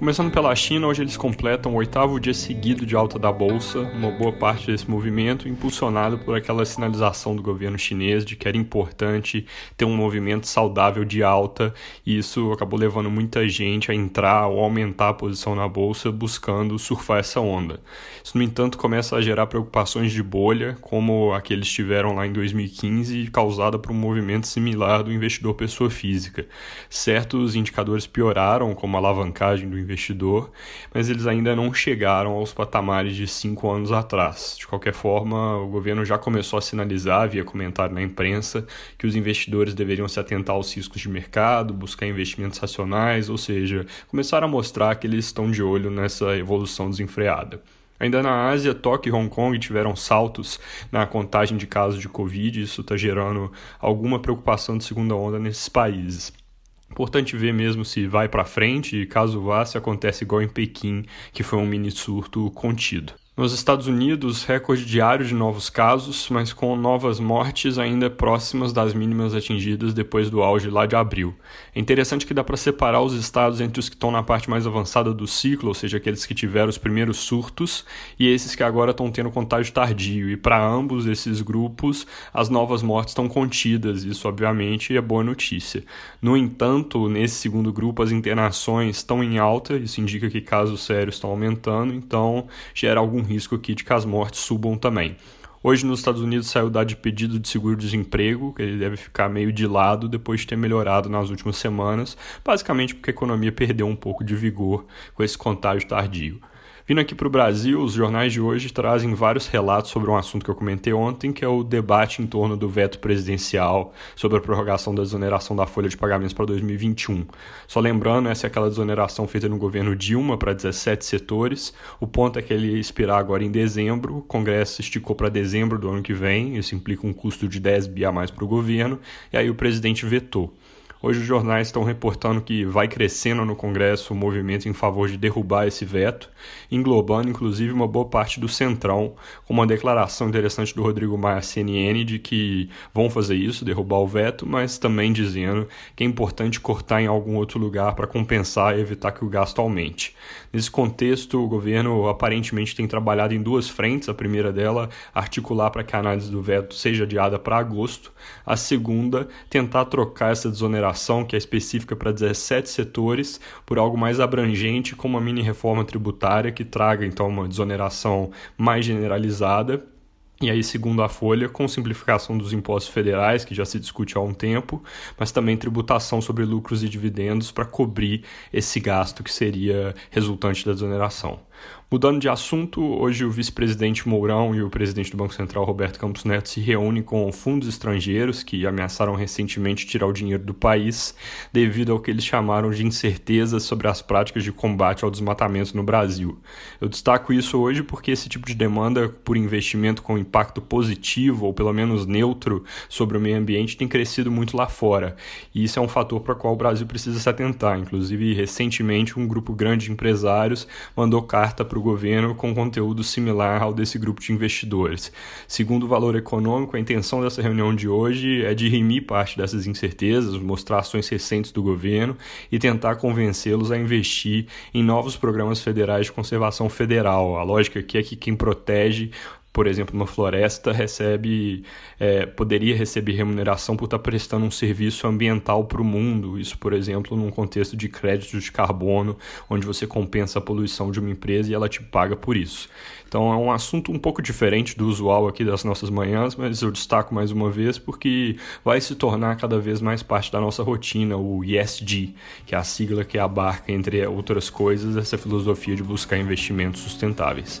Começando pela China, hoje eles completam o oitavo dia seguido de alta da bolsa, uma boa parte desse movimento impulsionado por aquela sinalização do governo chinês de que era importante ter um movimento saudável de alta, e isso acabou levando muita gente a entrar ou aumentar a posição na bolsa buscando surfar essa onda. Isso, no entanto, começa a gerar preocupações de bolha, como aqueles tiveram lá em 2015, causada por um movimento similar do investidor pessoa física. Certos indicadores pioraram, como a alavancagem do investidor, mas eles ainda não chegaram aos patamares de cinco anos atrás. De qualquer forma, o governo já começou a sinalizar, via comentário na imprensa, que os investidores deveriam se atentar aos riscos de mercado, buscar investimentos racionais, ou seja, começar a mostrar que eles estão de olho nessa evolução desenfreada. Ainda na Ásia, Tóquio e Hong Kong tiveram saltos na contagem de casos de Covid, isso está gerando alguma preocupação de segunda onda nesses países. Importante ver mesmo se vai para frente e caso vá, se acontece igual em Pequim, que foi um mini surto contido. Nos Estados Unidos, recorde diário de novos casos, mas com novas mortes ainda próximas das mínimas atingidas depois do auge lá de abril. É interessante que dá para separar os estados entre os que estão na parte mais avançada do ciclo, ou seja, aqueles que tiveram os primeiros surtos, e esses que agora estão tendo contágio tardio. E para ambos esses grupos, as novas mortes estão contidas, isso obviamente é boa notícia. No entanto, nesse segundo grupo, as internações estão em alta, isso indica que casos sérios estão aumentando, então gera algum risco aqui de que as mortes subam também. Hoje nos Estados Unidos saiu dado de pedido de seguro-desemprego, que ele deve ficar meio de lado depois de ter melhorado nas últimas semanas, basicamente porque a economia perdeu um pouco de vigor com esse contágio tardio. Vindo aqui para o Brasil, os jornais de hoje trazem vários relatos sobre um assunto que eu comentei ontem, que é o debate em torno do veto presidencial sobre a prorrogação da desoneração da folha de pagamentos para 2021. Só lembrando, essa é aquela desoneração feita no governo Dilma para 17 setores. O ponto é que ele expirar agora em dezembro, o Congresso esticou para dezembro do ano que vem, isso implica um custo de 10 bi a mais para o governo, e aí o presidente vetou. Hoje os jornais estão reportando que vai crescendo no Congresso o movimento em favor de derrubar esse veto, englobando inclusive uma boa parte do Centrão, com uma declaração interessante do Rodrigo Maia CNN de que vão fazer isso, derrubar o veto, mas também dizendo que é importante cortar em algum outro lugar para compensar e evitar que o gasto aumente. Nesse contexto, o governo aparentemente tem trabalhado em duas frentes. A primeira dela, articular para que a análise do veto seja adiada para agosto. A segunda, tentar trocar essa desoneração que é específica para 17 setores, por algo mais abrangente, como uma mini reforma tributária que traga então uma desoneração mais generalizada e aí, segundo a Folha, com simplificação dos impostos federais, que já se discute há um tempo, mas também tributação sobre lucros e dividendos para cobrir esse gasto que seria resultante da desoneração. Mudando de assunto, hoje o vice-presidente Mourão e o presidente do Banco Central, Roberto Campos Neto, se reúnem com fundos estrangeiros que ameaçaram recentemente tirar o dinheiro do país devido ao que eles chamaram de incertezas sobre as práticas de combate ao desmatamento no Brasil. Eu destaco isso hoje porque esse tipo de demanda por investimento com impacto positivo ou pelo menos neutro sobre o meio ambiente tem crescido muito lá fora. E isso é um fator para o qual o Brasil precisa se atentar. Inclusive, recentemente, um grupo grande de empresários mandou carta para o governo com conteúdo similar ao desse grupo de investidores. Segundo o valor econômico, a intenção dessa reunião de hoje é dirimir parte dessas incertezas, mostrar ações recentes do governo e tentar convencê-los a investir em novos programas federais de conservação federal. A lógica aqui é que quem protege por exemplo, uma floresta recebe, é, poderia receber remuneração por estar prestando um serviço ambiental para o mundo. Isso, por exemplo, num contexto de crédito de carbono, onde você compensa a poluição de uma empresa e ela te paga por isso. Então é um assunto um pouco diferente do usual aqui das nossas manhãs, mas eu destaco mais uma vez porque vai se tornar cada vez mais parte da nossa rotina, o ESG, que é a sigla que abarca, entre outras coisas, essa filosofia de buscar investimentos sustentáveis.